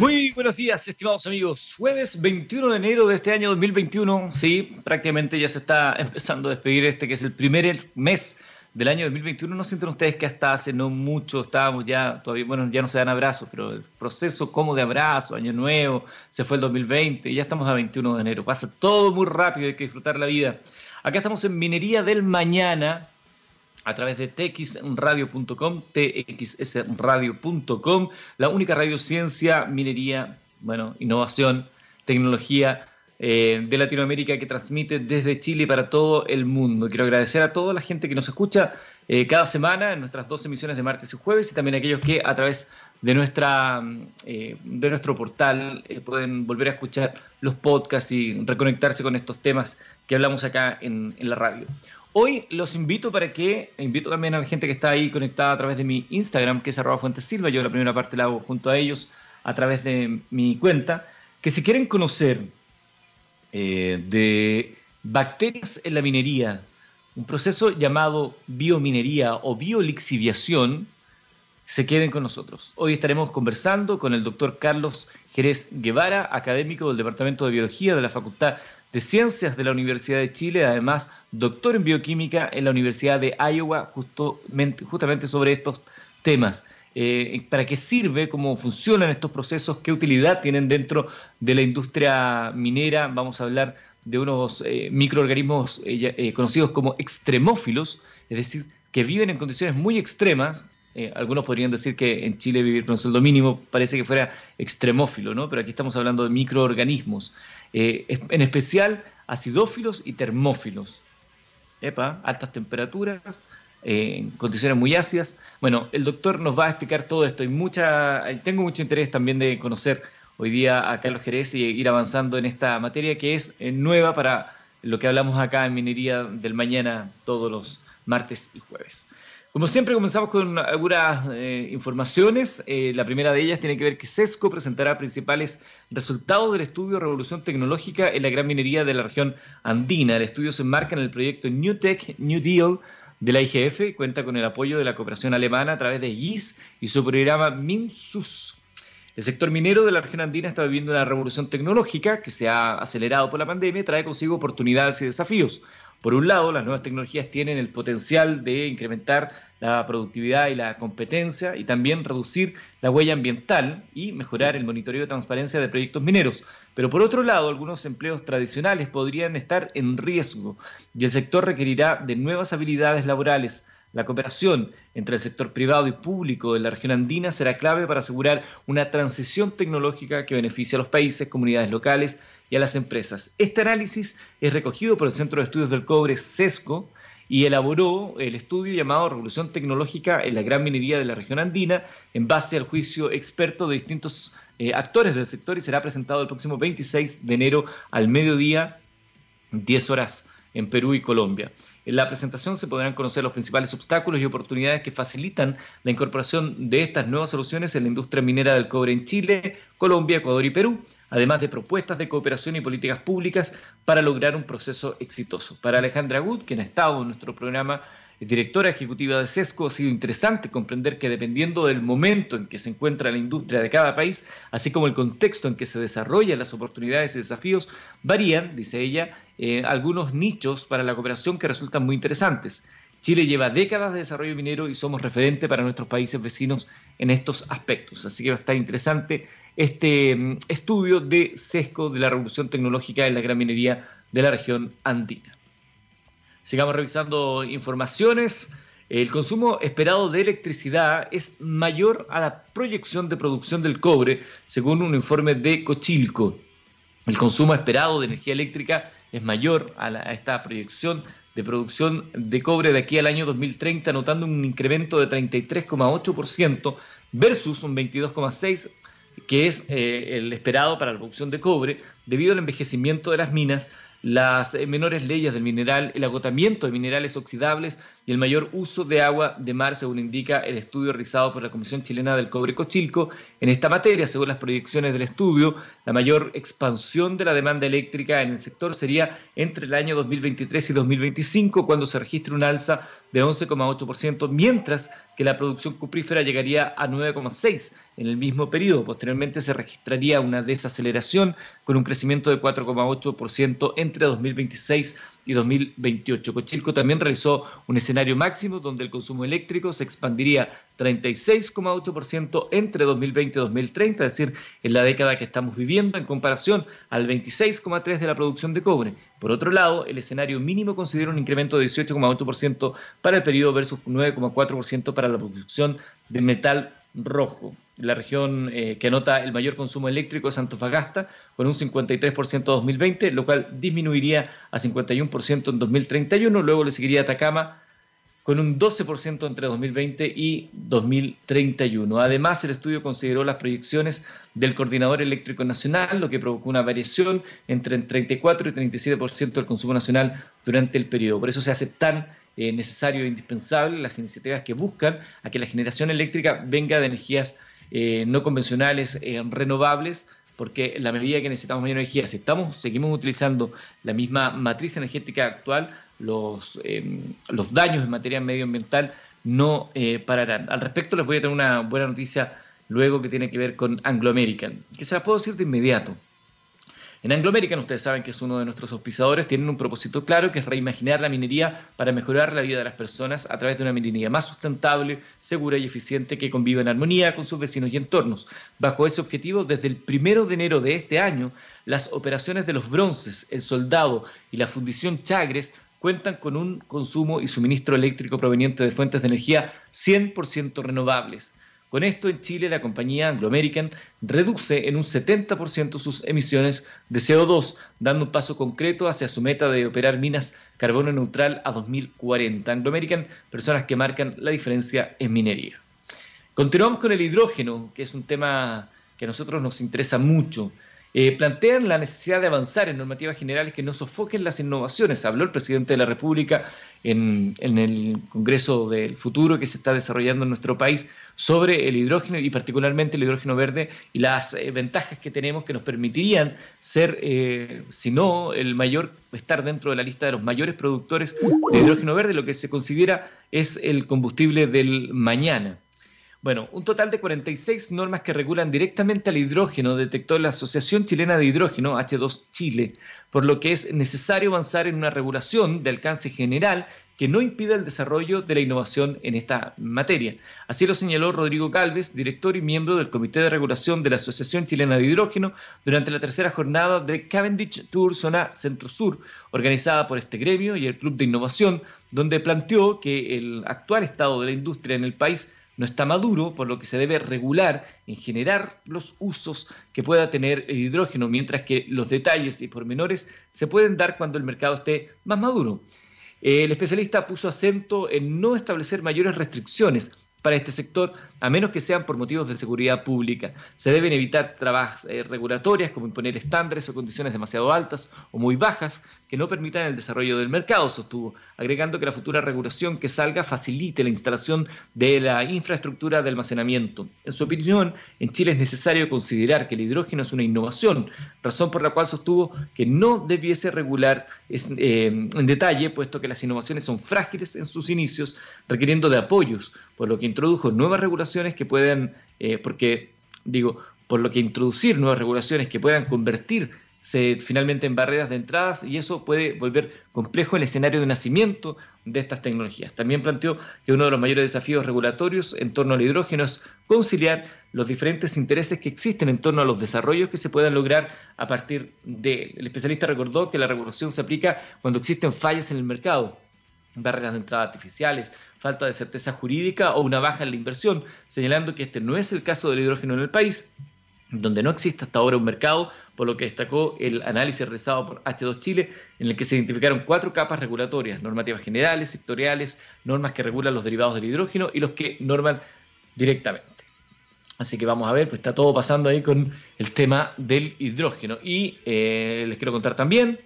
Muy buenos días, estimados amigos. Jueves 21 de enero de este año 2021. Sí, prácticamente ya se está empezando a despedir este que es el primer mes del año 2021. No sienten ustedes que hasta hace no mucho estábamos ya, todavía, bueno, ya no se dan abrazos, pero el proceso como de abrazo, año nuevo, se fue el 2020 y ya estamos a 21 de enero. Pasa todo muy rápido, hay que disfrutar la vida. Acá estamos en Minería del Mañana a través de txradio.com, txsradio.com, la única radio ciencia, minería, bueno, innovación, tecnología eh, de Latinoamérica que transmite desde Chile para todo el mundo. Quiero agradecer a toda la gente que nos escucha eh, cada semana en nuestras dos emisiones de martes y jueves y también a aquellos que a través de, nuestra, eh, de nuestro portal pueden volver a escuchar los podcasts y reconectarse con estos temas que hablamos acá en la radio. Hoy los invito para que, invito también a la gente que está ahí conectada a través de mi Instagram, que es arroba Fuentes Silva, yo la primera parte la hago junto a ellos a través de mi cuenta, que si quieren conocer eh, de bacterias en la minería, un proceso llamado biominería o biolixiviación, se queden con nosotros. Hoy estaremos conversando con el doctor Carlos Jerez Guevara, académico del Departamento de Biología de la Facultad de Ciencias de la Universidad de Chile, además doctor en bioquímica en la Universidad de Iowa, justamente, sobre estos temas. Eh, para qué sirve, cómo funcionan estos procesos, qué utilidad tienen dentro de la industria minera. Vamos a hablar de unos eh, microorganismos eh, conocidos como extremófilos, es decir, que viven en condiciones muy extremas. Algunos podrían decir que en Chile vivir con un sueldo mínimo parece que fuera extremófilo, ¿no? pero aquí estamos hablando de microorganismos, en especial acidófilos y termófilos. Epa, altas temperaturas, en condiciones muy ácidas. Bueno, el doctor nos va a explicar todo esto y mucha, tengo mucho interés también de conocer hoy día a Carlos Jerez y ir avanzando en esta materia que es eh, nueva para lo que hablamos acá en Minería del Mañana todos los martes y jueves. Como siempre, comenzamos con algunas eh, informaciones. Eh, la primera de ellas tiene que ver que SESCO presentará principales resultados del estudio Revolución Tecnológica en la gran minería de la región andina. El estudio se enmarca en el proyecto New Tech, New Deal de la IGF cuenta con el apoyo de la cooperación alemana a través de GIS y su programa MINSUS. El sector minero de la región andina está viviendo una revolución tecnológica que se ha acelerado por la pandemia y trae consigo oportunidades y desafíos. Por un lado, las nuevas tecnologías tienen el potencial de incrementar la productividad y la competencia y también reducir la huella ambiental y mejorar el monitoreo de transparencia de proyectos mineros. Pero por otro lado, algunos empleos tradicionales podrían estar en riesgo y el sector requerirá de nuevas habilidades laborales. La cooperación entre el sector privado y público de la región andina será clave para asegurar una transición tecnológica que beneficie a los países, comunidades locales y a las empresas. Este análisis es recogido por el Centro de Estudios del Cobre, CESCO, y elaboró el estudio llamado Revolución Tecnológica en la Gran Minería de la Región Andina en base al juicio experto de distintos eh, actores del sector y será presentado el próximo 26 de enero al mediodía, 10 horas en Perú y Colombia. En la presentación se podrán conocer los principales obstáculos y oportunidades que facilitan la incorporación de estas nuevas soluciones en la industria minera del cobre en Chile, Colombia, Ecuador y Perú, además de propuestas de cooperación y políticas públicas para lograr un proceso exitoso. Para Alejandra Good, quien ha estado en nuestro programa directora ejecutiva de SESCO, ha sido interesante comprender que dependiendo del momento en que se encuentra la industria de cada país, así como el contexto en que se desarrollan las oportunidades y desafíos, varían, dice ella, eh, algunos nichos para la cooperación que resultan muy interesantes. Chile lleva décadas de desarrollo minero y somos referente para nuestros países vecinos en estos aspectos. Así que va a estar interesante este mm, estudio de SESCO de la revolución tecnológica en la gran minería de la región andina. Sigamos revisando informaciones. El consumo esperado de electricidad es mayor a la proyección de producción del cobre, según un informe de Cochilco. El consumo esperado de energía eléctrica es mayor a, esta proyección de producción de cobre de aquí al año 2030, notando un incremento de 33,8% versus un 22,6% que es eh, el esperado para la producción de cobre, debido al envejecimiento de las minas, las eh, menores leyes del mineral, el agotamiento de minerales oxidables, y el mayor uso de agua de mar, según indica el estudio realizado por la Comisión Chilena del Cobre Cochilco. En esta materia, según las proyecciones del estudio, la mayor expansión de la demanda eléctrica en el sector sería entre el año 2023 y 2025, cuando se registre un alza de 11,8%, mientras que la producción cuprífera llegaría a 9,6% en el mismo periodo. Posteriormente se registraría una desaceleración con un crecimiento de 4,8% entre 2026 y 2028. Cochilco también realizó un escenario máximo donde el consumo eléctrico se expandiría 36,8% entre 2020 y 2030, es decir, en la década que estamos viviendo, en comparación al 26,3% de la producción de cobre. Por otro lado, el escenario mínimo considera un incremento de 18,8% para el periodo versus 9,4% para la producción de metal rojo. La región eh, que anota el mayor consumo eléctrico es Antofagasta, con un 53% en 2020, lo cual disminuiría a 51% en 2031. Luego le seguiría Atacama con un 12% entre 2020 y 2031. Además, el estudio consideró las proyecciones del Coordinador Eléctrico Nacional, lo que provocó una variación entre el 34 y 37% del consumo nacional durante el periodo. Por eso se hace tan eh, necesario e indispensable las iniciativas que buscan a que la generación eléctrica venga de energías eh, no convencionales, eh, renovables, porque la medida que necesitamos mayor energía, si estamos, seguimos utilizando la misma matriz energética actual, los, em, los daños en materia medioambiental no pararán. Al respecto les voy a tener una buena noticia luego que tiene que ver con Anglo American, que se la puedo decir de inmediato. En Anglo American, ustedes saben que es uno de nuestros auspiciadores, tienen un propósito claro que es reimaginar la minería para mejorar la vida de las personas a través de una minería más sustentable, segura y eficiente que conviva en armonía con sus vecinos y entornos. Bajo ese objetivo, desde el primero de enero de este año, las operaciones de los bronces, el soldado y la fundición Chagres cuentan con un consumo y suministro eléctrico proveniente de fuentes de energía 100% renovables. Con esto, en Chile, la compañía Anglo American reduce en un 70% sus emisiones de CO2, dando un paso concreto hacia su meta de operar minas carbono neutral a 2040. Anglo American, personas que marcan la diferencia en minería. Continuamos con el hidrógeno, que es un tema que a nosotros nos interesa mucho. Eh, plantean la necesidad de avanzar en normativas generales que no sofoquen las innovaciones. Habló el presidente de la República en, el Congreso del Futuro que se está desarrollando en nuestro país sobre el hidrógeno y particularmente el hidrógeno verde y las eh, ventajas que tenemos que nos permitirían ser, eh, si no el mayor, estar dentro de la lista de los mayores productores de hidrógeno verde, lo que se considera es el combustible del mañana. Bueno, un total de 46 normas que regulan directamente al hidrógeno detectó la Asociación Chilena de Hidrógeno, H2 Chile, por lo que es necesario avanzar en una regulación de alcance general que no impida el desarrollo de la innovación en esta materia. Así lo señaló Rodrigo Calves, director y miembro del Comité de Regulación de la Asociación Chilena de Hidrógeno, durante la tercera jornada de Cavendish Tour Zona Centro-Sur, organizada por este gremio y el Club de Innovación, donde planteó que el actual estado de la industria en el país no está maduro, por lo que se debe regular en generar los usos que pueda tener el hidrógeno, mientras que los detalles y pormenores se pueden dar cuando el mercado esté más maduro. El especialista puso acento en no establecer mayores restricciones para este sector, a menos que sean por motivos de seguridad pública. Se deben evitar trabas eh, regulatorias como imponer estándares o condiciones demasiado altas o muy bajas que no permitan el desarrollo del mercado, sostuvo, agregando que la futura regulación que salga facilite la instalación de la infraestructura de almacenamiento. En su opinión, en Chile es necesario considerar que el hidrógeno es una innovación, razón por la cual sostuvo que no debiese regular eh, en detalle, puesto que las innovaciones son frágiles en sus inicios, requiriendo de apoyos, por lo que introdujo nuevas regulaciones que puedan, eh, porque digo, por lo que introducir nuevas regulaciones que puedan convertir se, finalmente en barreras de entradas y eso puede volver complejo el escenario de nacimiento de estas tecnologías. También planteó que uno de los mayores desafíos regulatorios en torno al hidrógeno es conciliar los diferentes intereses que existen en torno a los desarrollos que se puedan lograr a partir de él. El especialista recordó que la regulación se aplica cuando existen fallas en el mercado, barreras de entrada artificiales, falta de certeza jurídica o una baja en la inversión, señalando que este no es el caso del hidrógeno en el país donde no existe hasta ahora un mercado, por lo que destacó el análisis realizado por H2 Chile, en el que se identificaron cuatro capas regulatorias, normativas generales, sectoriales, normas que regulan los derivados del hidrógeno y los que norman directamente. Así que vamos a ver, pues está todo pasando ahí con el tema del hidrógeno. Y eh, les quiero contar también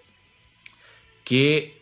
que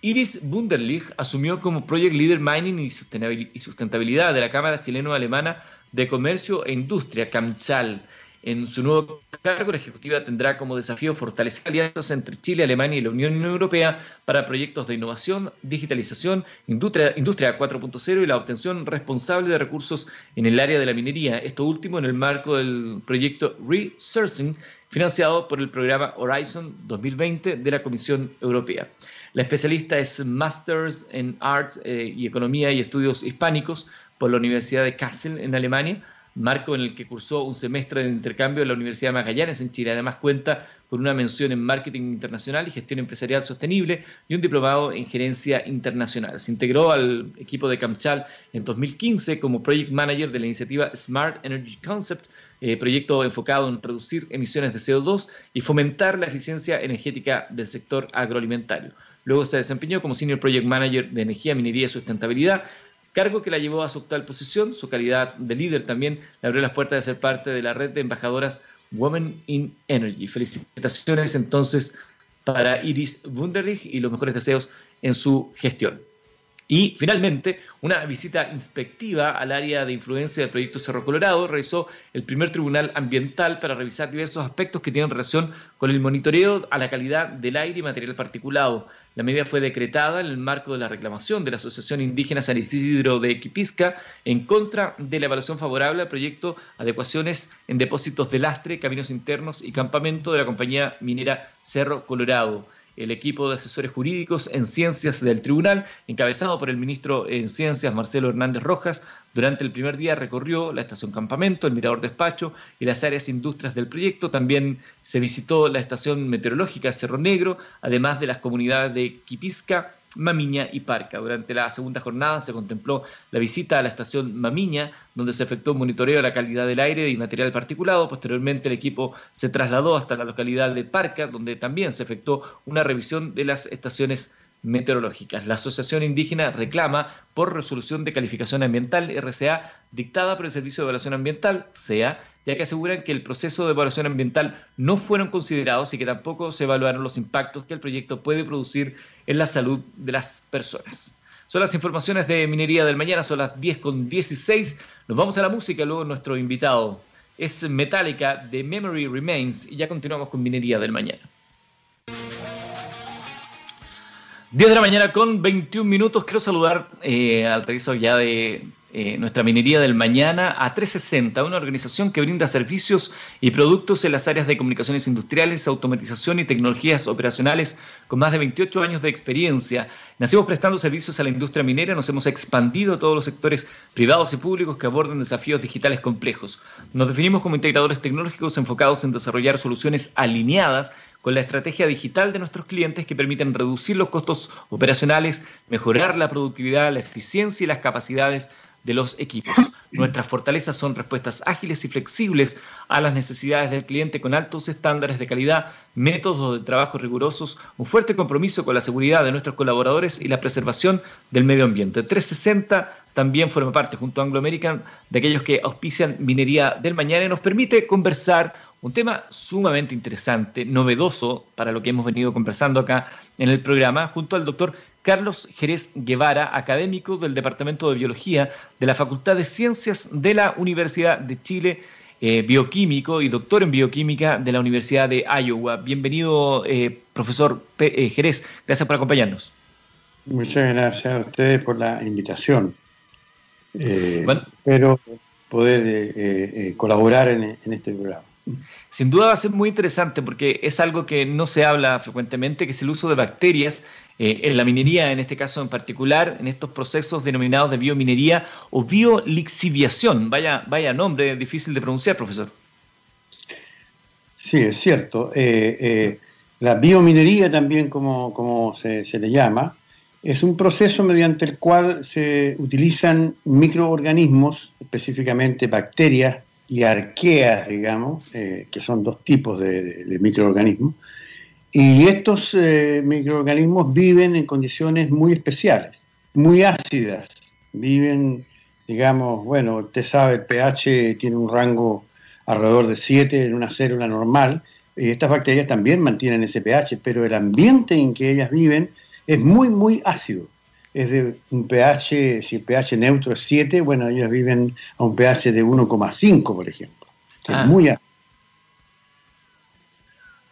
Iris Wunderlich asumió como Project Leader Mining y Sustentabilidad de la Cámara Chileno-Alemana de Comercio e Industria, CAMCHAL. En su nuevo cargo, la Ejecutiva tendrá como desafío fortalecer alianzas entre Chile, Alemania y la Unión Europea para proyectos de innovación, digitalización, industria, industria 4.0 y la obtención responsable de recursos en el área de la minería. Esto último en el marco del proyecto Resourcing, financiado por el programa Horizon 2020 de la Comisión Europea. La especialista es Masters en Arts eh, y Economía y Estudios Hispánicos por la Universidad de Kassel en Alemania marco en el que cursó un semestre de intercambio en la Universidad de Magallanes en Chile. Además cuenta con una mención en Marketing Internacional y Gestión Empresarial Sostenible y un diplomado en Gerencia Internacional. Se integró al equipo de Camchal en 2015 como Project Manager de la iniciativa Smart Energy Concept, eh, proyecto enfocado en reducir emisiones de CO2 y fomentar la eficiencia energética del sector agroalimentario. Luego se desempeñó como Senior Project Manager de Energía, Minería y Sustentabilidad cargo que la llevó a su actual posición. Su calidad de líder también le abrió las puertas de ser parte de la red de embajadoras Women in Energy. Felicitaciones entonces para Iris Wunderlich y los mejores deseos en su gestión. Y finalmente, una visita inspectiva al área de influencia del proyecto Cerro Colorado realizó el primer tribunal ambiental para revisar diversos aspectos que tienen relación con el monitoreo a la calidad del aire y material particulado. La medida fue decretada en el marco de la reclamación de la Asociación Indígena San Isidro de Equipisca en contra de la evaluación favorable al proyecto Adecuaciones en depósitos de lastre, caminos internos y campamento de la compañía minera Cerro Colorado. El equipo de asesores jurídicos en ciencias del tribunal, encabezado por el ministro en ciencias Marcelo Hernández Rojas, durante el primer día recorrió la estación Campamento, el Mirador Despacho y las áreas industrias del proyecto. También se visitó la estación meteorológica Cerro Negro, además de las comunidades de Quipisca, Mamiña y Parca. Durante la segunda jornada se contempló la visita a la estación Mamiña, donde se efectuó un monitoreo de la calidad del aire y material particulado. Posteriormente el equipo se trasladó hasta la localidad de Parca, donde también se efectuó una revisión de las estaciones meteorológicas. La Asociación Indígena reclama por resolución de calificación ambiental RCA dictada por el Servicio de Evaluación Ambiental, SEA, ya que aseguran que el proceso de evaluación ambiental no fueron considerados y que tampoco se evaluaron los impactos que el proyecto puede producir en la salud de las personas. Son las informaciones de Minería del Mañana, son las 10 con 16. Nos vamos a la música, luego nuestro invitado es Metallica de Memory Remains y ya continuamos con Minería del Mañana. 10 de la mañana con 21 minutos. Quiero saludar eh, al regreso ya de eh, nuestra minería del mañana a 360, una organización que brinda servicios y productos en las áreas de comunicaciones industriales, automatización y tecnologías operacionales con más de 28 años de experiencia. Nacimos prestando servicios a la industria minera, nos hemos expandido a todos los sectores privados y públicos que aborden desafíos digitales complejos. Nos definimos como integradores tecnológicos enfocados en desarrollar soluciones alineadas con la estrategia digital de nuestros clientes que permiten reducir los costos operacionales, mejorar la productividad, la eficiencia y las capacidades de los equipos. Nuestras fortalezas son respuestas ágiles y flexibles a las necesidades del cliente con altos estándares de calidad, métodos de trabajo rigurosos, un fuerte compromiso con la seguridad de nuestros colaboradores y la preservación del medio ambiente. 360 también forma parte, junto a Anglo American, de aquellos que auspician Minería del Mañana y nos permite conversar un tema sumamente interesante, novedoso para lo que hemos venido conversando acá en el programa, junto al doctor Carlos Jerez Guevara, académico del Departamento de Biología de la Facultad de Ciencias de la Universidad de Chile, eh, bioquímico y doctor en bioquímica de la Universidad de Iowa. Bienvenido, eh, profesor eh, Jerez. Gracias por acompañarnos. Muchas gracias a ustedes por la invitación. espero poder colaborar en este programa. Sin duda va a ser muy interesante porque es algo que no se habla frecuentemente, que es el uso de bacterias eh, en la minería, en este caso en particular, en estos procesos denominados de biominería o biolixiviación. Vaya, vaya nombre difícil de pronunciar, profesor. Sí, es cierto. Eh, eh, la biominería también, como, como se, se le llama, es un proceso mediante el cual se utilizan microorganismos, específicamente bacterias, y arqueas, digamos, eh, que son dos tipos de, microorganismos. Y estos eh, microorganismos viven en condiciones muy especiales, muy ácidas. Viven, digamos, bueno, usted sabe, el pH tiene un rango alrededor de 7 en una célula normal. Y estas bacterias también mantienen ese pH, pero el ambiente en que ellas viven es muy, muy ácido. Es de un pH, si el pH neutro es 7, bueno, ellos viven a un pH de 1,5, por ejemplo, que es ah. muy ácido.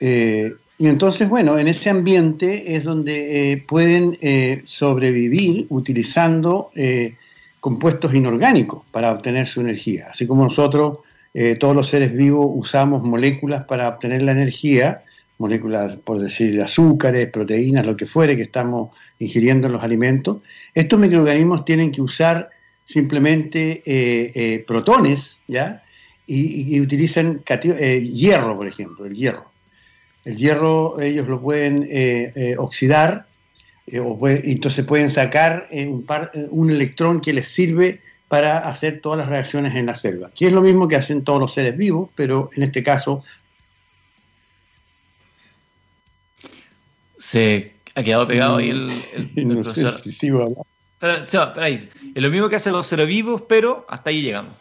Eh, y entonces, bueno, en ese ambiente es donde eh, pueden eh, sobrevivir utilizando compuestos inorgánicos para obtener su energía. Así como nosotros, todos los seres vivos, usamos moléculas para obtener la energía, moléculas, por decir, azúcares, proteínas, lo que fuere que estamos ingiriendo en los alimentos, estos microorganismos tienen que usar simplemente protones, ¿ya? Y, utilizan hierro, por ejemplo, el hierro. El hierro ellos lo pueden eh, eh, oxidar, eh, o entonces pueden sacar un, un, electrón que les sirve para hacer todas las reacciones en la selva, que es lo mismo que hacen todos los seres vivos, pero en este caso... Se ha quedado pegado ahí el, profesor. es lo mismo que hacen los seres vivos, pero hasta ahí llegamos.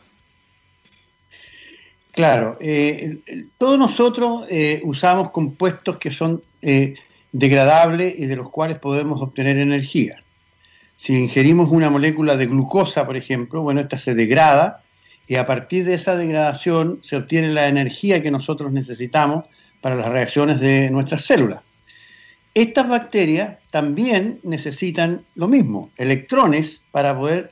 Claro, eh, todos nosotros eh, usamos compuestos que son eh, degradables y de los cuales podemos obtener energía. Si ingerimos una molécula de glucosa, por ejemplo, bueno, esta se degrada y a partir de esa degradación se obtiene la energía que nosotros necesitamos para las reacciones de nuestras células. Estas bacterias también necesitan lo mismo, electrones para poder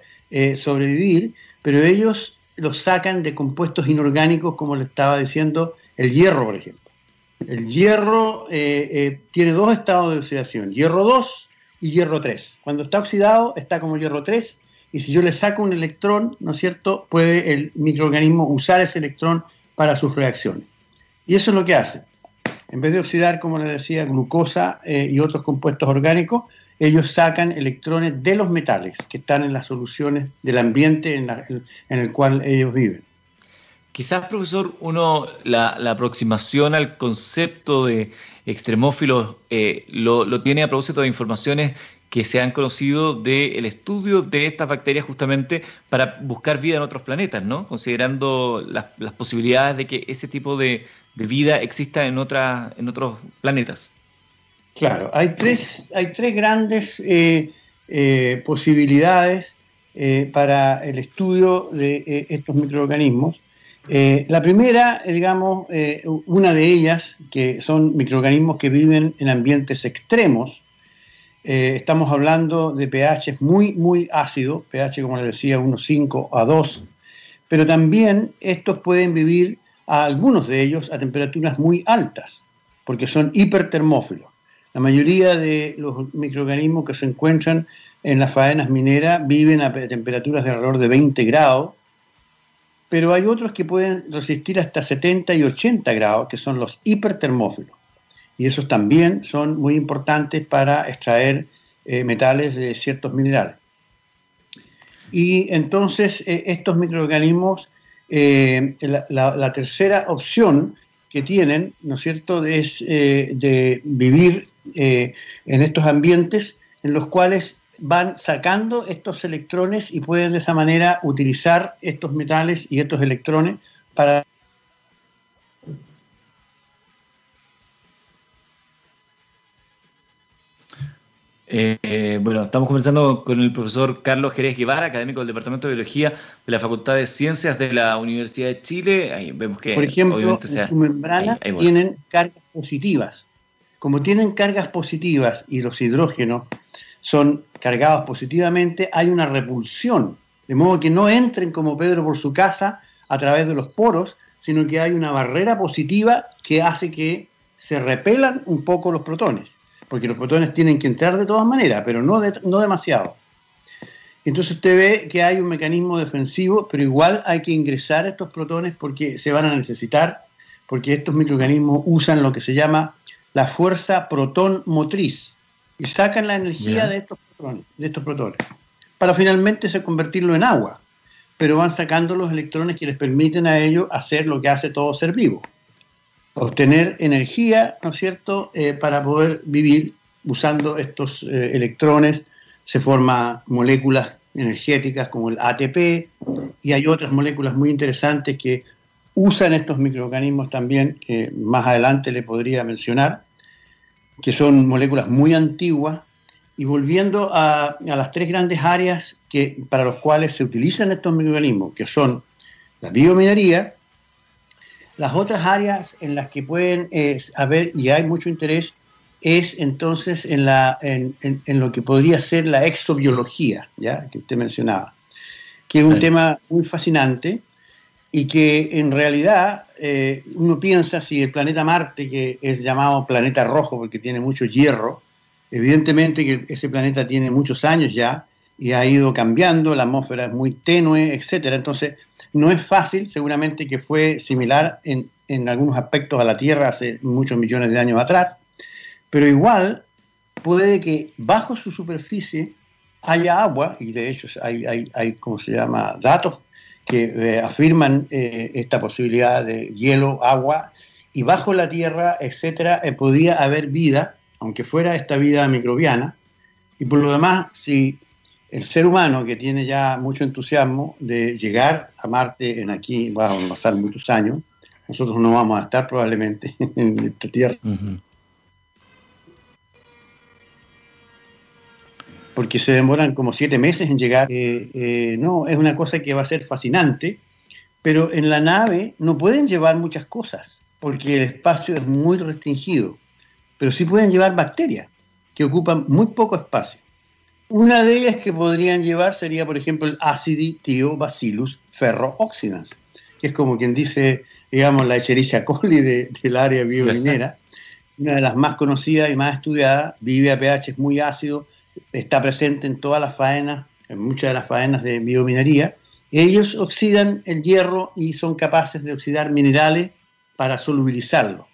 sobrevivir, pero ellos los sacan de compuestos inorgánicos, como le estaba diciendo, el hierro, por ejemplo. El hierro eh, eh, tiene dos estados de oxidación, hierro 2 y hierro 3. Cuando está oxidado está como hierro 3 y si yo le saco un electrón, ¿no es cierto?, puede el microorganismo usar ese electrón para sus reacciones. Y eso es lo que hace. En vez de oxidar, como les decía, glucosa eh, y otros compuestos orgánicos, ellos sacan electrones de los metales que están en las soluciones del ambiente en, el cual ellos viven. Quizás, profesor, uno la, aproximación al concepto de extremófilos eh, lo, tiene a propósito de informaciones que se han conocido del estudio de estas bacterias justamente para buscar vida en otros planetas, ¿no? Considerando las, posibilidades de que ese tipo de, vida exista en, en otros planetas. Claro, hay tres, hay tres grandes eh, eh, posibilidades eh, para el estudio de estos microorganismos. la primera, digamos, una de ellas, que son microorganismos que viven en ambientes extremos, estamos hablando de pH muy, muy ácidos, pH, como les decía, 1,5 a 2, pero también estos pueden vivir, a algunos de ellos, a temperaturas muy altas, porque son hipertermófilos. La mayoría de los microorganismos que se encuentran en las faenas mineras viven a temperaturas de alrededor de 20 grados, pero hay otros que pueden resistir hasta 70 y 80 grados, que son los hipertermófilos. Y esos también son muy importantes para extraer eh, metales de ciertos minerales. Y entonces eh, estos microorganismos, eh, la, tercera opción que tienen, ¿no es cierto?, es de vivir eh, en estos ambientes en los cuales van sacando estos electrones y pueden de esa manera utilizar estos metales y estos electrones para eh, bueno, estamos conversando con el profesor Carlos Jerez Guevara, académico del Departamento de Biología de la Facultad de Ciencias de la Universidad de Chile. Ahí vemos que, por ejemplo, en su membrana tienen cargas positivas. Como tienen cargas positivas y los hidrógenos son cargados positivamente, hay una repulsión, de modo que no entren como Pedro por su casa a través de los poros, sino que hay una barrera positiva que hace que se repelan un poco los protones, porque los protones tienen que entrar de todas maneras, pero no, no demasiado. Entonces usted ve que hay un mecanismo defensivo, pero igual hay que ingresar estos protones porque se van a necesitar, porque estos microorganismos usan lo que se llama la fuerza protón motriz y sacan la energía de estos, protones, de estos protones para finalmente se convertirlo en agua, pero van sacando los electrones que les permiten a ellos hacer lo que hace todo ser vivo, obtener energía, ¿no es cierto?, eh, para poder vivir usando estos eh, electrones, se forman moléculas energéticas como el ATP y hay otras moléculas muy interesantes que usan estos microorganismos también, que más adelante le podría mencionar, que son moléculas muy antiguas y volviendo a, las tres grandes áreas que, para las cuales se utilizan estos microorganismos, que son la biominería, las otras áreas en las que pueden haber y hay mucho interés es entonces en, la, en, lo que podría ser la exobiología, ¿ya? que usted mencionaba, que es un tema muy fascinante y que en realidad eh, uno piensa si el planeta Marte, que es llamado planeta rojo porque tiene mucho hierro, evidentemente que ese planeta tiene muchos años ya y ha ido cambiando, la atmósfera es muy tenue, etcétera. Entonces, no es fácil, seguramente que fue similar en, en algunos aspectos a la Tierra hace muchos millones de años atrás, pero igual puede que bajo su superficie haya agua, y de hecho hay, hay, hay ¿cómo se llama?, datos que eh, afirman eh, esta posibilidad de hielo, agua, y bajo la tierra, etcétera, eh, podía haber vida, aunque fuera esta vida microbiana, y por lo demás, si el ser humano que tiene ya mucho entusiasmo de llegar a Marte en aquí, va a pasar muchos años, nosotros no vamos a estar probablemente en esta tierra porque se demoran como siete meses en llegar. Eh, eh, no, es una cosa que va a ser fascinante, pero en la nave no pueden llevar muchas cosas, porque el espacio es muy restringido, pero sí pueden llevar bacterias, que ocupan muy poco espacio. Una de ellas que podrían llevar sería, por ejemplo, el Aciditheobacillus ferrooxidans, que es como quien dice, digamos, la Escherichia coli del área biominera, una de las más conocidas y más estudiadas, vive a pH muy ácido, está presente en todas las faenas, en muchas de las faenas de biominería. Ellos oxidan el hierro y son capaces de oxidar minerales para solubilizarlo.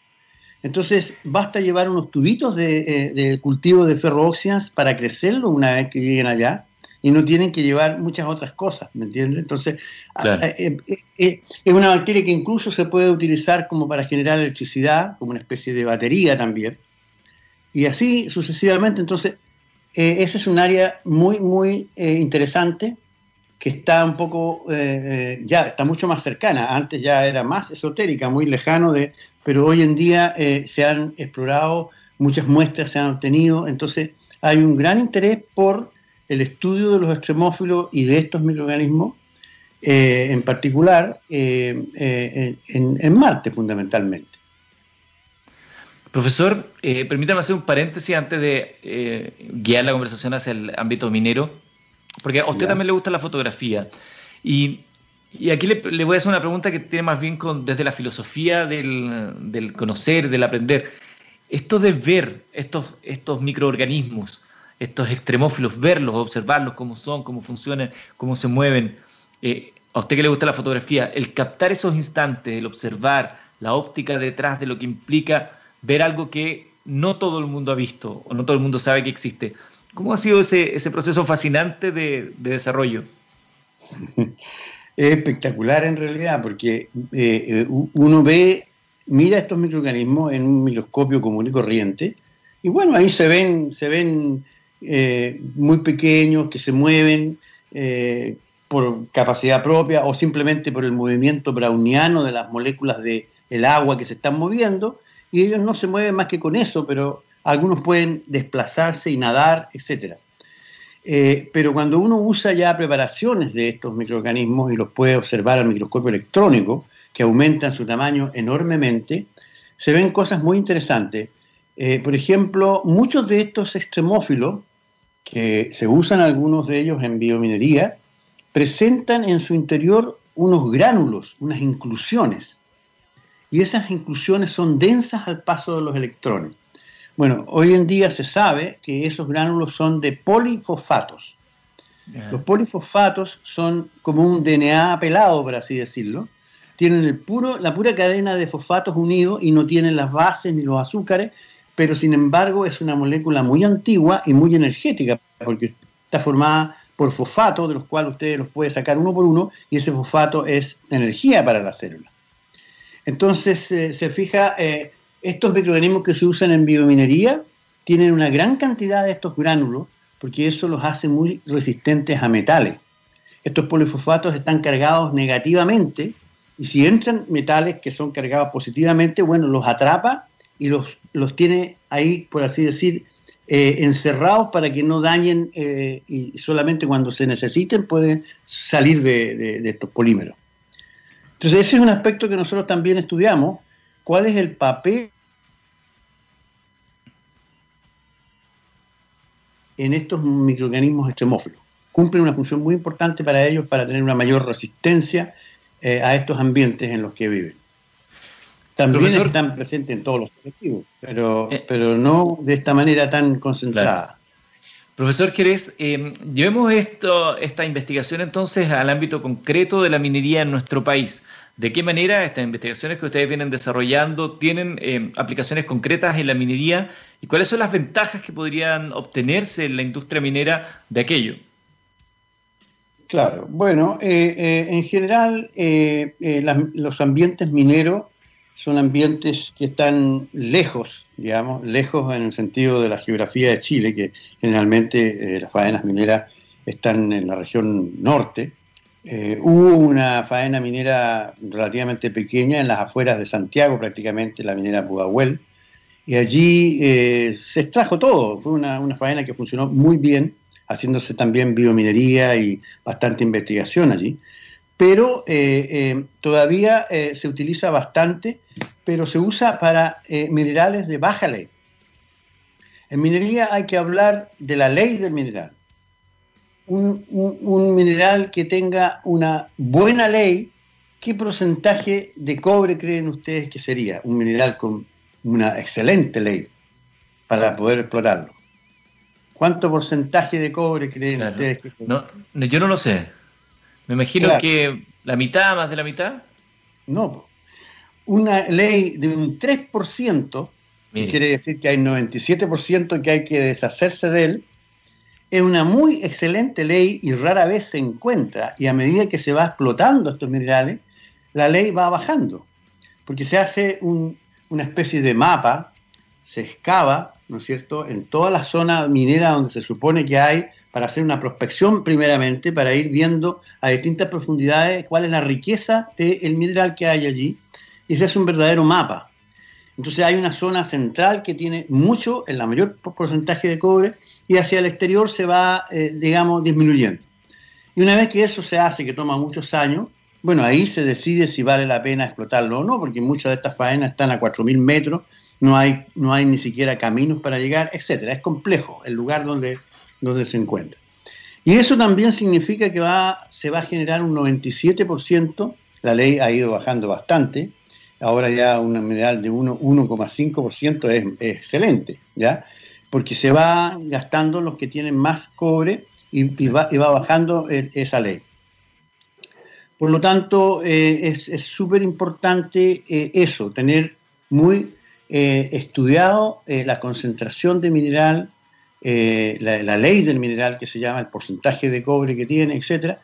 Entonces, basta llevar unos tubitos de, eh, cultivo de ferroóxidas para crecerlo una vez que lleguen allá y no tienen que llevar muchas otras cosas, ¿me entiendes? Entonces, eh, eh, es una bacteria que incluso se puede utilizar como para generar electricidad, como una especie de batería también. Y así sucesivamente, entonces, eh, ese es un área muy, muy eh, interesante que está un poco, eh, ya está mucho más cercana. Antes ya era más esotérica, muy lejano de, pero hoy en día se han explorado, muchas muestras se han obtenido, entonces hay un gran interés por el estudio de los extremófilos y de estos microorganismos, en particular en Marte fundamentalmente. Profesor, eh, permítame hacer un paréntesis antes de eh, guiar la conversación hacia el ámbito minero, porque a usted también le gusta la fotografía. Y, aquí le, voy a hacer una pregunta que tiene más bien desde la filosofía del, conocer, del aprender. Esto de ver estos, estos microorganismos, estos extremófilos, verlos, observarlos, cómo son, cómo funcionan, cómo se mueven. Eh, a usted que le gusta la fotografía, el captar esos instantes, el observar la óptica detrás de lo que implica ver algo que no todo el mundo ha visto o no todo el mundo sabe que existe. ¿Cómo ha sido ese, ese proceso fascinante de, desarrollo? Es espectacular en realidad, porque eh, eh, uno ve, mira estos microorganismos en un microscopio común y corriente, y bueno, ahí se ven, se ven eh, muy pequeños, que se mueven por capacidad propia o simplemente por el movimiento browniano de las moléculas del el agua que se están moviendo, y ellos no se mueven más que con eso, pero algunos pueden desplazarse y nadar, etc. Eh, pero cuando uno usa ya preparaciones de estos microorganismos y los puede observar al microscopio electrónico, que aumentan su tamaño enormemente, se ven cosas muy interesantes. Eh, por ejemplo, muchos de estos extremófilos, que se usan algunos de ellos en biominería, presentan en su interior unos gránulos, unas inclusiones y esas inclusiones son densas al paso de los electrones. Bueno, hoy en día se sabe que esos gránulos son de polifosfatos. Los polifosfatos son como un DNA pelado, por así decirlo. Tienen el puro, la pura cadena de fosfatos unidos y no tienen las bases ni los azúcares, pero sin embargo es una molécula muy antigua y muy energética, porque está formada por fosfatos, de los cuales ustedes los pueden sacar uno por uno, y ese fosfato es energía para la célula. Entonces, eh, se fija, eh, estos microorganismos que se usan en biominería tienen una gran cantidad de estos gránulos, porque eso los hace muy resistentes a metales. Estos polifosfatos están cargados negativamente, y si entran metales que son cargados positivamente, bueno, los atrapa y los, los tiene ahí, por así decir, eh, encerrados para que no dañen eh, y solamente cuando se necesiten pueden salir de, estos polímeros. Entonces ese es un aspecto que nosotros también estudiamos, cuál es el papel en estos microorganismos extremófilos. Cumplen una función muy importante para ellos para tener una mayor resistencia eh, a estos ambientes en los que viven. También están presentes en todos los colectivos, pero, eh. pero no de esta manera tan concentrada. Profesor Jerez, eh, llevemos esto, esta investigación entonces al ámbito concreto de la minería en nuestro país. ¿De qué manera estas investigaciones que ustedes vienen desarrollando tienen eh, aplicaciones concretas en la minería y cuáles son las ventajas que podrían obtenerse en la industria minera de aquello? Claro, bueno, en general los ambientes mineros son ambientes que están lejos, digamos, lejos en el sentido de la geografía de Chile, que generalmente eh, las faenas mineras están en la región norte. Eh, hubo una faena minera relativamente pequeña en las afueras de Santiago, prácticamente la minera Pudahuel, y allí eh, se extrajo todo. Fue una, una faena que funcionó muy bien, haciéndose también biominería y bastante investigación allí pero eh, eh, todavía eh, se utiliza bastante, pero se usa para minerales de baja ley. En minería hay que hablar de la ley del mineral. Un, un, mineral que tenga una buena ley, ¿qué porcentaje de cobre creen ustedes que sería? Un mineral con una excelente ley para poder explotarlo. ¿Cuánto porcentaje de cobre creen ustedes que no, yo no lo sé. Me imagino que la mitad, más de la mitad. No, una ley de un 3%, quiere decir que hay 97% que hay que deshacerse de él, es una muy excelente ley y rara vez se encuentra. Y a medida que se va explotando estos minerales, la ley va bajando, porque se hace una especie de mapa, se excava, ¿no es cierto?, en toda la zona minera donde se supone que hay para hacer una prospección primeramente, para ir viendo a distintas profundidades cuál es la riqueza del mineral que hay allí, y se hace un verdadero mapa. Entonces hay una zona central que tiene mucho, en la mayor porcentaje de cobre, y hacia el exterior se va, eh, digamos, disminuyendo. Y una vez que eso se hace, que toma muchos años, bueno, ahí se decide si vale la pena explotarlo o no, porque muchas de estas faenas están a 4.000 metros, no hay, no hay ni siquiera caminos para llegar, etcétera. Es complejo el lugar donde donde se encuentra. Y eso también significa que va, se va a generar un 97%, la ley ha ido bajando bastante, ahora ya un mineral de 1,5% es, es, excelente, ¿ya? Porque se va gastando los que tienen más cobre y, va, va, bajando esa ley. Por lo tanto, eh, es súper importante eh, eso, tener muy eh, estudiado la concentración de mineral, eh, la, ley del mineral que se llama, el porcentaje de cobre que tiene, etc.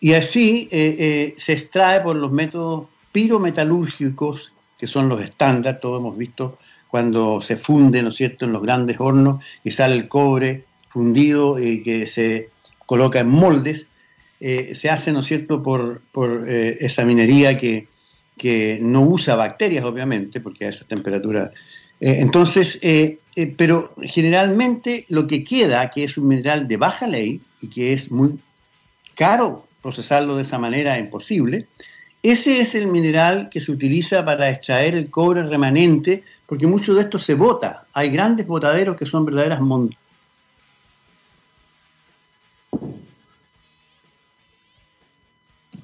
Y así eh, eh, se extrae por los métodos pirometalúrgicos, que son los estándar, todos hemos visto cuando se funde, ¿no es cierto?, en los grandes hornos y sale el cobre fundido y que se coloca en moldes, se hace, ¿no cierto?, por, esa minería que, que no usa bacterias, obviamente, porque a esa temperatura entonces, eh, eh, pero generalmente lo que queda, que es un mineral de baja ley y que es muy caro procesarlo de esa manera, imposible, ese es el mineral que se utiliza para extraer el cobre remanente, porque mucho de esto se bota. Hay grandes botaderos que son verdaderas montañas.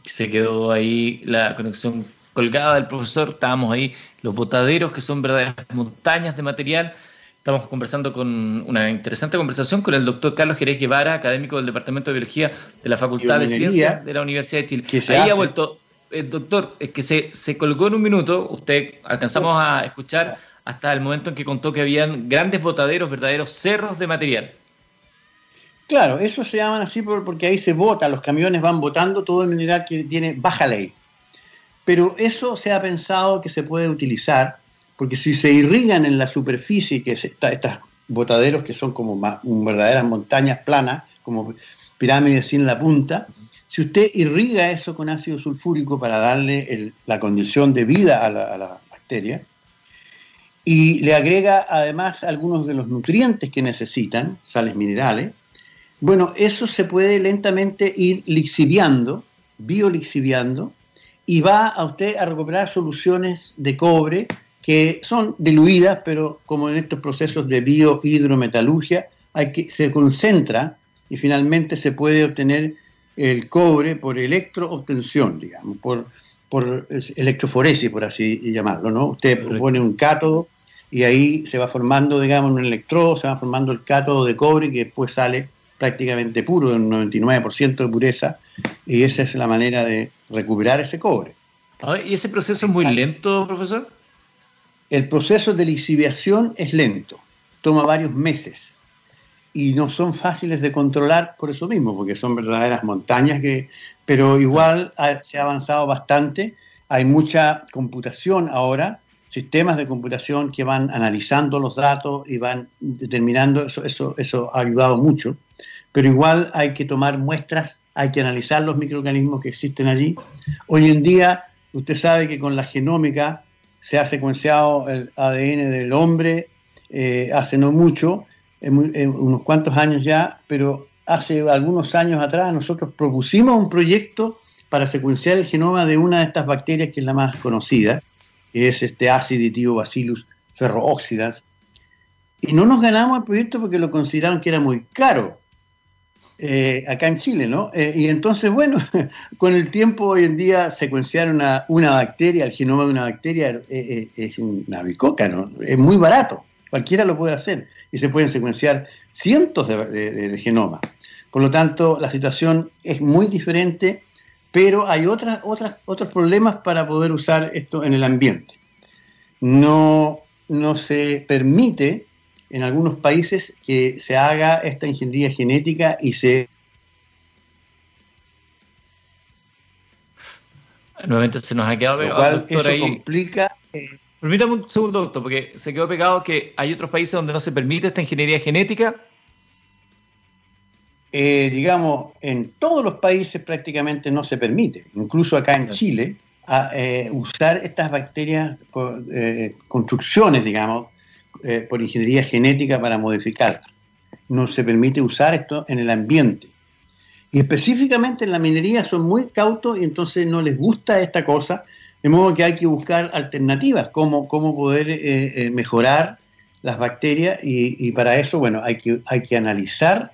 Se quedó ahí la conexión colgada del profesor, estábamos ahí, los botaderos que son verdaderas montañas de material. Estamos conversando con una interesante conversación con el doctor Carlos Jerez Guevara, académico del Departamento de Biología de la Facultad de Ciencias de la Universidad de Chile. Ahí ha vuelto, el eh, doctor, es que se, se colgó en un minuto, usted alcanzamos a escuchar hasta el momento en que contó que habían grandes botaderos, verdaderos cerros de material. Claro, eso se llaman así porque ahí se bota, los camiones van botando todo el mineral que tiene baja ley. Pero eso se ha pensado que se puede utilizar, porque si se irrigan en la superficie, que es estos botaderos que son como verdaderas montañas planas, como pirámides sin la punta, si usted irriga eso con ácido sulfúrico para darle la condición de vida a la, bacteria, y le agrega además algunos de los nutrientes que necesitan, sales minerales, bueno, eso se puede lentamente ir lixiviando, biolixiviando, y va a usted a recuperar soluciones de cobre que son diluidas, pero como en estos procesos de biohidrometalurgia, hay que, se concentra y finalmente se puede obtener el cobre por electroobtención, digamos, por, por electroforesis, por así llamarlo, ¿no? Usted pone un cátodo y ahí se va formando, digamos, un electrodo, se va formando el cátodo de cobre que después sale prácticamente puro, un 99% de pureza, y esa es la manera de recuperar ese cobre. ¿Y ese proceso es muy lento, profesor? El proceso de lixiviación es lento, toma varios meses y no son fáciles de controlar por eso mismo, porque son verdaderas montañas que, pero igual se ha avanzado bastante, hay mucha computación ahora, sistemas de computación que van analizando los datos y van determinando, eso, eso, eso ha ayudado mucho, pero igual hay que tomar muestras, hay que analizar los microorganismos que existen allí. Hoy en día, usted sabe que con la genómica se ha secuenciado el ADN del hombre eh, hace no mucho, en, unos cuantos años ya, pero hace algunos años atrás nosotros propusimos un proyecto para secuenciar el genoma de una de estas bacterias que es la más conocida, que es este aciditivo Bacillus ferrooxidas, y no nos ganamos el proyecto porque lo consideraron que era muy caro. Eh, acá en Chile, ¿no? Eh, y entonces, bueno, con el tiempo hoy en día secuenciar una, una bacteria, el genoma de una bacteria eh, es una bicoca, ¿no? Es muy barato, cualquiera lo puede hacer y se pueden secuenciar cientos de, genomas. Por lo tanto, la situación es muy diferente, pero hay otras, otras, otros problemas para poder usar esto en el ambiente. No, no se permite en algunos países que se haga esta ingeniería genética y se... Nuevamente se nos ha quedado pegado. eso complica... Eh, Permítame un segundo, doctor, porque se quedó pegado que hay otros países donde no se permite esta ingeniería genética. Eh, digamos, en todos los países prácticamente no se permite, incluso acá en Chile, eh, usar estas bacterias, construcciones, digamos, eh, por ingeniería genética para modificarla. No se permite usar esto en el ambiente. Y específicamente en la minería son muy cautos y entonces no les gusta esta cosa, de modo que hay que buscar alternativas, cómo, cómo poder eh, eh, mejorar las bacterias y, para eso, bueno, hay que, hay que analizar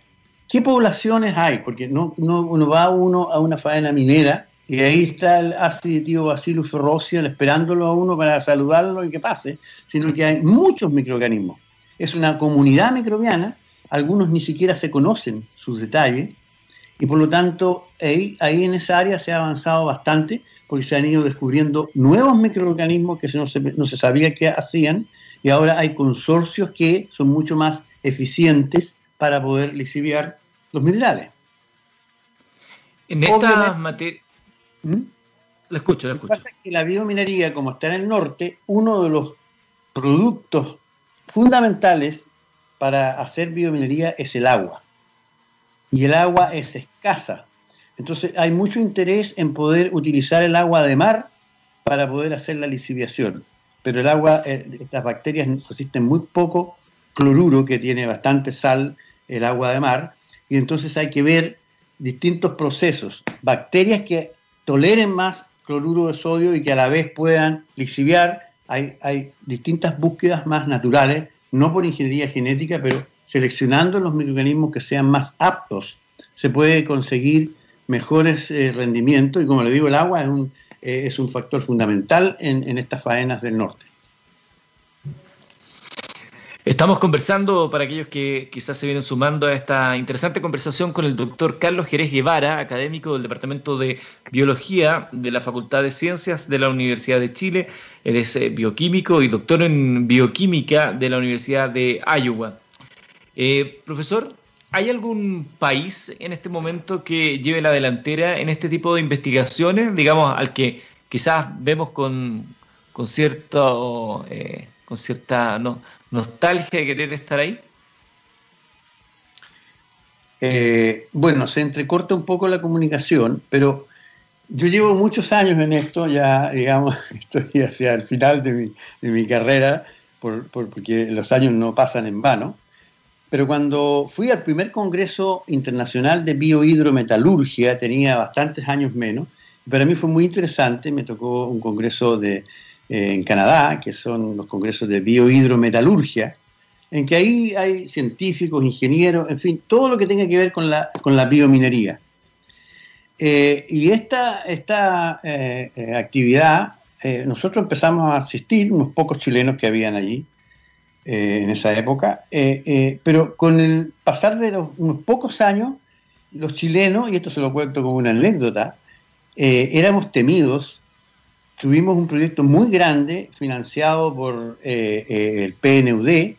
qué poblaciones hay, porque no, no uno va uno a una faena minera y ahí está el ácido Bacillus ferrocea esperándolo a uno para saludarlo y que pase, sino que hay muchos microorganismos. Es una comunidad microbiana, algunos ni siquiera se conocen sus detalles, y por lo tanto ahí, ahí en esa área se ha avanzado bastante, porque se han ido descubriendo nuevos microorganismos que no se, no se sabía qué hacían, y ahora hay consorcios que son mucho más eficientes para poder lixiviar los minerales. En esta materia ¿Mm? Lo escucho, lo escucho. que la biominería, como está en el norte, uno de los productos fundamentales para hacer biominería es el agua. Y el agua es escasa. Entonces hay mucho interés en poder utilizar el agua de mar para poder hacer la lisiviación. Pero el agua, eh, estas bacterias resisten muy poco cloruro, que tiene bastante sal, el agua de mar, y entonces hay que ver distintos procesos. Bacterias que toleren más cloruro de sodio y que a la vez puedan lixiviar. Hay, hay distintas búsquedas más naturales, no por ingeniería genética, pero seleccionando los microorganismos que sean más aptos, se puede conseguir mejores eh, rendimientos y como le digo, el agua es un, eh, es un factor fundamental en, en estas faenas del norte. Estamos conversando, para aquellos que quizás se vienen sumando a esta interesante conversación con el doctor Carlos Jerez Guevara, académico del Departamento de Biología de la Facultad de Ciencias de la Universidad de Chile. Él es eh, bioquímico y doctor en bioquímica de la Universidad de Iowa. Eh, profesor, ¿hay algún país en este momento que lleve la delantera en este tipo de investigaciones, digamos, al que quizás vemos con, con, cierto, eh, con cierta... No, nostalgia de querer estar ahí? Eh, bueno, se entrecorta un poco la comunicación, pero yo llevo muchos años en esto, ya digamos, estoy hacia el final de mi, carrera, porque los años no pasan en vano. Pero cuando fui al primer Congreso Internacional de Biohidrometalurgia, tenía bastantes años menos, para mí fue muy interesante, me tocó un congreso de, en Canadá, que son los congresos de biohidrometalurgia, en que ahí hay científicos, ingenieros, en fin, todo lo que tenga que ver con la, con la biominería. Eh, y esta, esta eh, actividad, nosotros empezamos a asistir, unos pocos chilenos que habían allí, en esa época, pero con el pasar de los, unos pocos años, los chilenos, y esto se lo cuento como una anécdota, eh, éramos temidos. Tuvimos un proyecto muy grande financiado por eh, eh, el PNUD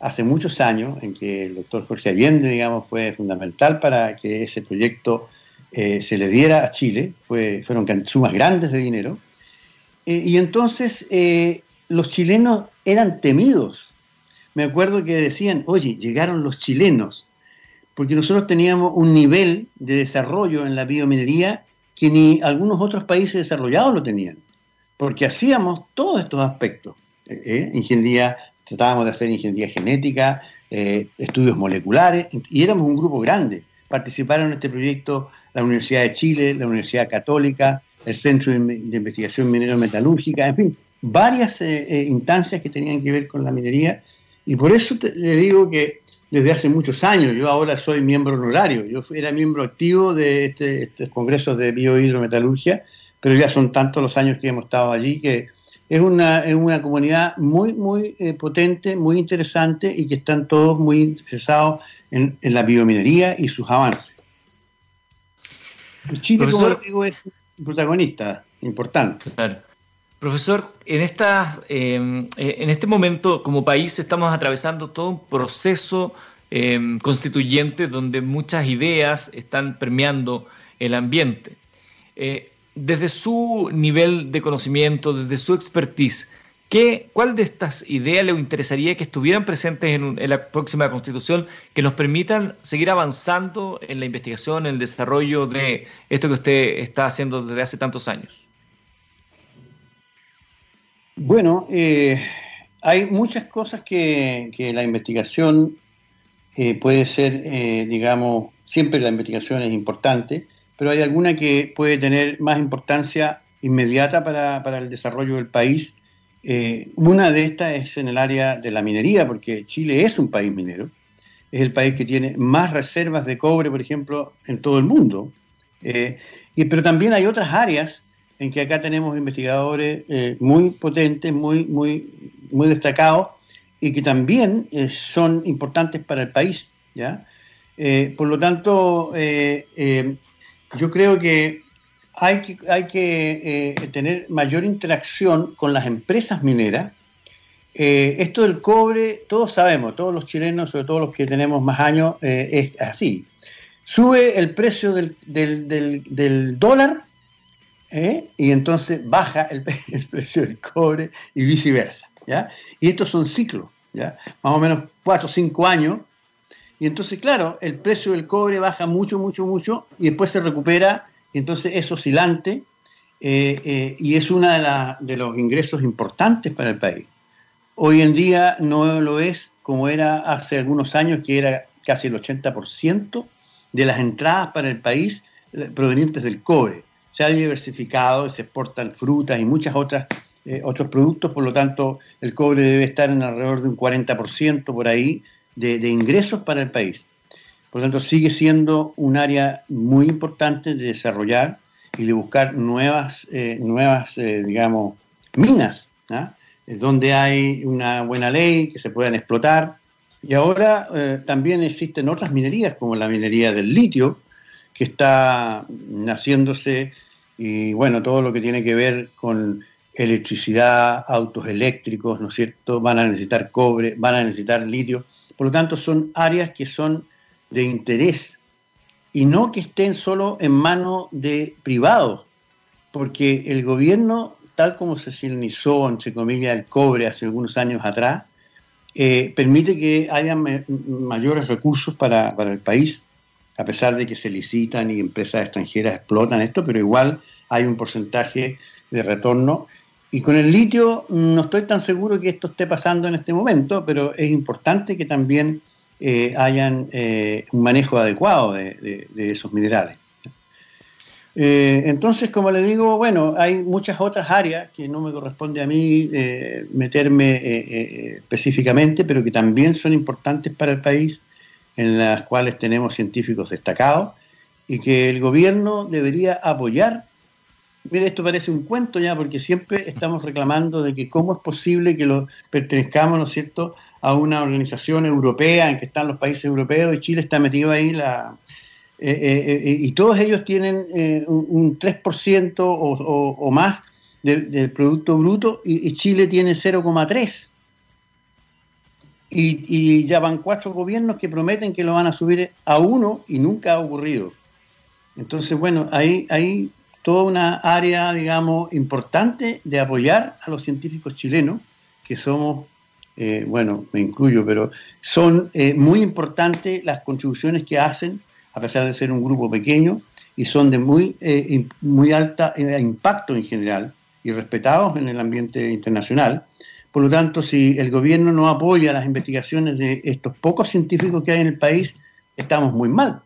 hace muchos años, en que el doctor Jorge Allende, digamos, fue fundamental para que ese proyecto se le diera a Chile. Fue, fueron sumas grandes de dinero. y entonces los chilenos eran temidos. Me acuerdo que decían, oye, llegaron los chilenos, porque nosotros teníamos un nivel de desarrollo en la biominería que ni algunos otros países desarrollados lo tenían, porque hacíamos todos estos aspectos. Eh, eh, ingeniería, tratábamos de hacer ingeniería genética, eh, estudios moleculares, y éramos un grupo grande. Participaron en este proyecto la Universidad de Chile, la Universidad Católica, el Centro de, Investigación Minero-Metalúrgica, en fin, varias instancias que tenían que ver con la minería. Y por eso le digo que desde hace muchos años. Yo ahora soy miembro honorario. Yo era miembro activo de este, estos congresos de biohidrometalurgia, pero ya son tantos los años que hemos estado allí que es una, es una comunidad muy, muy eh, potente, muy interesante y que están todos muy interesados en, la biominería y sus avances. Chile, como digo, es un protagonista importante. Profesor, en, esta, em, eh, en este momento como país estamos atravesando todo un proceso em, constituyente donde muchas ideas están permeando el ambiente. Eh, desde su nivel de conocimiento, desde su expertise, ¿qué, ¿cuál de estas ideas le interesaría que estuvieran presentes en, la próxima constitución que nos permitan seguir avanzando en la investigación, en el desarrollo de esto que usted está haciendo desde hace tantos años? Bueno, eh, hay muchas cosas que, la investigación eh, puede ser, eh, digamos, siempre la investigación es importante, pero hay alguna que puede tener más importancia inmediata para, el desarrollo del país. una de estas es en el área de la minería, porque Chile es un país minero, es el país que tiene más reservas de cobre, por ejemplo, en todo el mundo. y, pero también hay otras áreas en que acá tenemos investigadores eh, muy potentes, muy, muy, muy destacados y que también eh, son importantes para el país. ¿ya? Eh, por lo tanto, yo creo que hay que, que tener mayor interacción con las empresas mineras. esto del cobre, todos sabemos, todos los chilenos, sobre todo los que tenemos más años, es así. Sube el precio del, dólar ¿eh? y entonces baja el, precio del cobre y viceversa. ¿ya? Y estos son ciclos, ¿ya? más o menos 4 o 5 años. Y entonces, claro, el precio del cobre baja mucho, mucho, mucho y después se recupera, y entonces es oscilante eh, eh, y es uno de, los ingresos importantes para el país. Hoy en día no lo es como era hace algunos años, que era casi el 80% de las entradas para el país provenientes del cobre se ha diversificado, se exportan frutas y muchas otras eh, otros productos, por lo tanto el cobre debe estar en alrededor de un 40% por ahí de, ingresos para el país. Por lo tanto, sigue siendo un área muy importante de desarrollar y de buscar nuevas, eh, nuevas eh, digamos, minas, ¿ah? donde hay una buena ley que se puedan explotar. Y ahora también existen otras minerías, como la minería del litio, que está naciéndose y bueno, todo lo que tiene que ver con electricidad, autos eléctricos, ¿no es cierto? Van a necesitar cobre, van a necesitar litio. Por lo tanto, son áreas que son de interés y no que estén solo en manos de privados, porque el gobierno, tal como se silenizó, entre comillas, el cobre hace algunos años atrás, eh, permite que haya mayores recursos para, para el país a pesar de que se licitan y empresas extranjeras explotan esto, pero igual hay un porcentaje de retorno y con el litio no estoy tan seguro que esto esté pasando en este momento, pero es importante que también eh, hayan eh, un manejo adecuado de, esos minerales. Eh, entonces, como le digo, bueno, hay muchas otras áreas que no me corresponde a mí meterme específicamente, pero que también son importantes para el país, en las cuales tenemos científicos destacados y que el gobierno debería apoyar Mira, esto parece un cuento ya, porque siempre estamos reclamando de que cómo es posible que lo pertenezcamos, ¿no es cierto?, a una organización europea en que están los países europeos y Chile está metido ahí la, eh, eh, eh, y todos ellos tienen un, 3% o, más del, Producto Bruto y, Chile tiene 0,3%. Y, y, ya van cuatro gobiernos que prometen que lo van a subir a uno y nunca ha ocurrido. Entonces, bueno, ahí, ahí toda una área, digamos, importante de apoyar a los científicos chilenos, que somos, eh, bueno, me incluyo, pero son eh, muy importantes las contribuciones que hacen, a pesar de ser un grupo pequeño, y son de muy, eh, muy alta impacto en general y respetados en el ambiente internacional. Por lo tanto, si el gobierno no apoya las investigaciones de estos pocos científicos que hay en el país, estamos muy mal.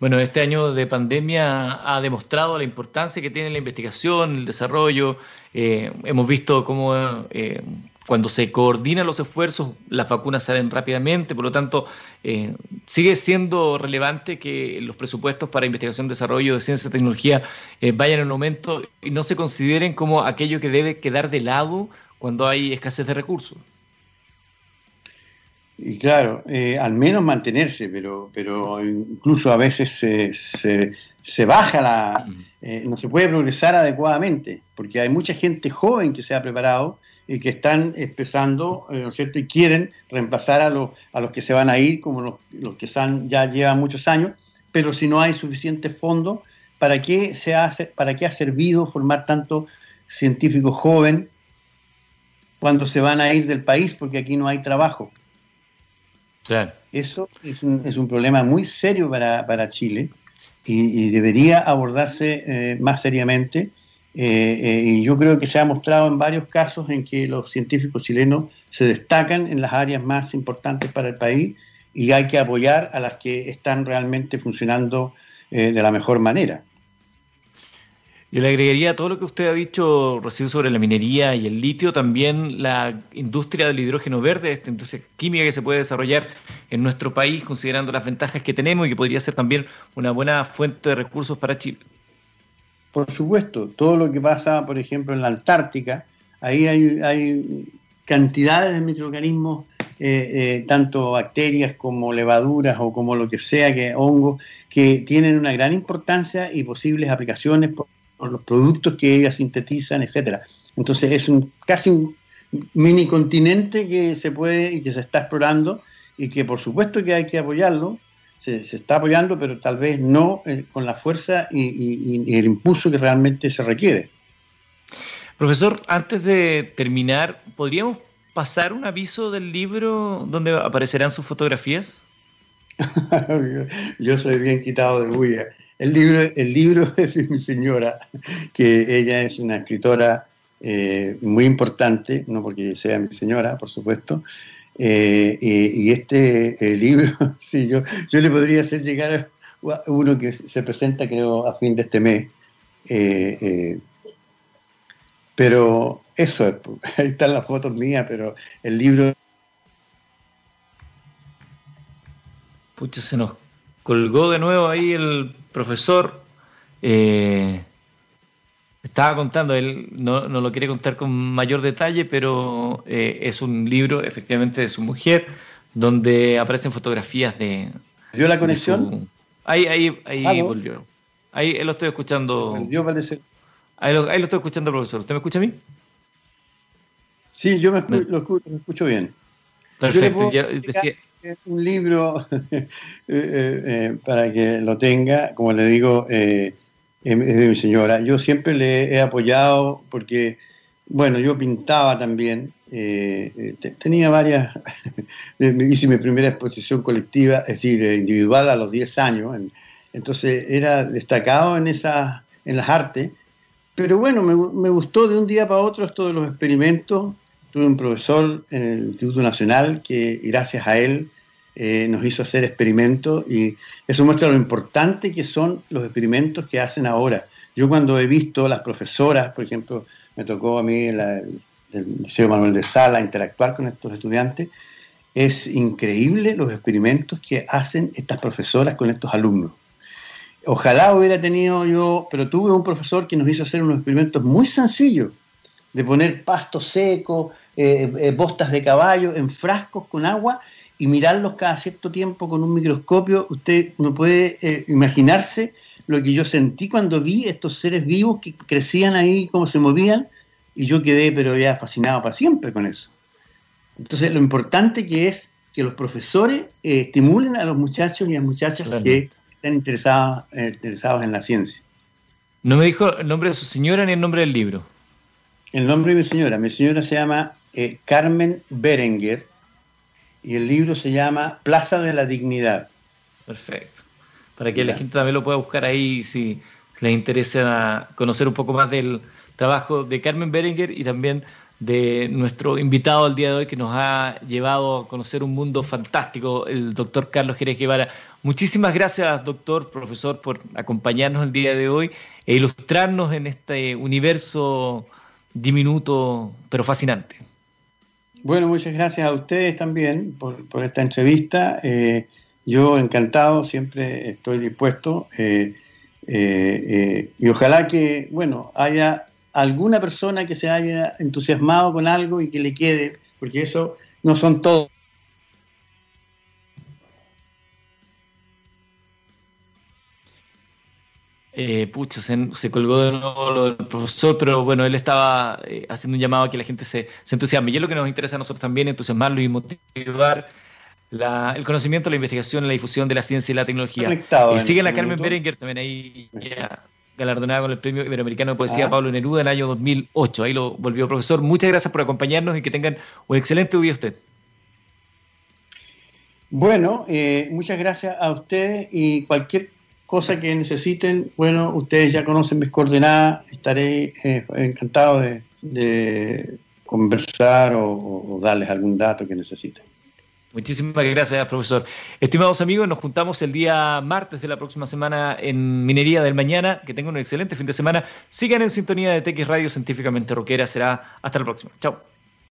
Bueno, este año de pandemia ha demostrado la importancia que tiene la investigación, el desarrollo. Eh, hemos visto cómo eh, cuando se coordinan los esfuerzos, las vacunas salen rápidamente, por lo tanto, eh, sigue siendo relevante que los presupuestos para investigación, desarrollo de ciencia y tecnología vayan en aumento y no se consideren como aquello que debe quedar de lado cuando hay escasez de recursos. Y claro, eh, al menos mantenerse, pero, pero incluso a veces se, baja la... Eh, no se puede progresar adecuadamente, porque hay mucha gente joven que se ha preparado y que están empezando, eh, ¿no es cierto?, y quieren reemplazar a los, a los que se van a ir, como los, los que están, ya llevan muchos años, pero si no hay suficientes fondos, ¿para qué, se hace, ¿para qué ha servido formar tanto científico joven cuando se van a ir del país porque aquí no hay trabajo? Eso es un, es un, problema muy serio para, Chile y, debería abordarse eh, más seriamente. Eh, eh, y yo creo que se ha mostrado en varios casos en que los científicos chilenos se destacan en las áreas más importantes para el país y hay que apoyar a las que están realmente funcionando de la mejor manera. Yo le agregaría todo lo que usted ha dicho recién sobre la minería y el litio, también la industria del hidrógeno verde, esta industria química que se puede desarrollar en nuestro país, considerando las ventajas que tenemos y que podría ser también una buena fuente de recursos para Chile. Por supuesto, todo lo que pasa, por ejemplo, en la Antártica, ahí hay, cantidades de microorganismos, eh, eh, tanto bacterias como levaduras o como lo que sea, que hongos, que tienen una gran importancia y posibles aplicaciones los productos que ellas sintetizan, etcétera. Entonces es un casi un mini continente que se puede y que se está explorando y que por supuesto que hay que apoyarlo, se, está apoyando, pero tal vez no eh, con la fuerza y, el impulso que realmente se requiere. Profesor, antes de terminar, ¿podríamos pasar un aviso del libro donde aparecerán sus fotografías? Yo soy bien quitado de bulla. El libro, el libro es de mi señora, que ella es una escritora eh, muy importante, no porque sea mi señora, por supuesto. Eh, y este libro, sí, yo, yo le podría hacer llegar uno que se presenta, creo, a fin de este mes. Eh, pero eso, es, ahí están las fotos mías, pero el libro... Pucha, se nos colgó de nuevo ahí el profesor. Eh, estaba contando, él no, lo quiere contar con mayor detalle, pero eh, es un libro efectivamente de su mujer, donde aparecen fotografías de... ¿Dio la conexión? Ahí, ahí, ahí volvió. Ahí lo estoy escuchando. Ahí lo, ahí lo estoy escuchando, profesor. ¿Usted me escucha a mí? Sí, yo me, lo, escucho, bien. Perfecto. Ya decía, un libro eh, eh, eh, para que lo tenga, como le digo, es de mi señora. Yo siempre le he apoyado porque, bueno, yo pintaba también, tenía varias, hice mi primera exposición colectiva, es decir, individual a los 10 años, entonces era destacado en, esa, en las artes pero bueno, me, gustó de un día para otro esto de los experimentos. Tuve un profesor en el Instituto Nacional que gracias a él eh, nos hizo hacer experimentos y eso muestra lo importante que son los experimentos que hacen ahora. Yo cuando he visto las profesoras, por ejemplo, me tocó a mí en el Liceo Manuel de Sala interactuar con estos estudiantes, es increíble los experimentos que hacen estas profesoras con estos alumnos. Ojalá hubiera tenido yo, pero tuve un profesor que nos hizo hacer unos experimentos muy sencillos, de poner pasto seco, eh, eh, bostas de caballo en frascos con agua y mirarlos cada cierto tiempo con un microscopio. Usted no puede eh, imaginarse lo que yo sentí cuando vi estos seres vivos que crecían ahí, cómo se movían, y yo quedé pero ya fascinado para siempre con eso. Entonces, lo importante que es que los profesores estimulen a los muchachos y a muchachas que están interesados, eh, interesados en la ciencia. No me dijo el nombre de su señora ni el nombre del libro. El nombre de mi señora. Mi señora se llama eh, Carmen Berenguer y el libro se llama Plaza de la Dignidad. Perfecto. Para que la gente también lo pueda buscar ahí si les interesa conocer un poco más del trabajo de Carmen Berenguer y también de nuestro invitado al día de hoy que nos ha llevado a conocer un mundo fantástico, el doctor Carlos Jerez Guevara. Muchísimas gracias, doctor, profesor, por acompañarnos el día de hoy e ilustrarnos en este universo diminuto pero fascinante. Bueno, muchas gracias a ustedes también por, esta entrevista. Eh, yo encantado, siempre estoy dispuesto eh, eh, y ojalá que, bueno, haya alguna persona que se haya entusiasmado con algo y que le quede, porque eso no son todos. Eh, pucha, se, colgó de nuevo el profesor, pero bueno, él estaba eh, haciendo un llamado a que la gente se, entusiasme. Y es lo que nos interesa a nosotros también, entusiasmarlo y motivar el conocimiento, la investigación, la difusión de la ciencia y la tecnología. y siguen a Carmen Berenguer también ahí galardonada con el Premio Iberoamericano de Poesía ah. Pablo Neruda en el año 2008. Ahí lo volvió profesor. Muchas gracias por acompañarnos y que tengan un excelente día usted. Bueno, eh, muchas gracias a ustedes y cualquier cosa que necesiten, bueno, ustedes ya conocen mis coordenadas, estaré eh, encantado de, conversar o darles algún dato que necesiten. Muchísimas gracias, profesor. Estimados amigos, nos juntamos el día martes de la próxima semana en Minería del Mañana. Que tengan un excelente fin de semana. Sigan en sintonía de TX Radio Científicamente Roquera. Será hasta la próxima. Chao.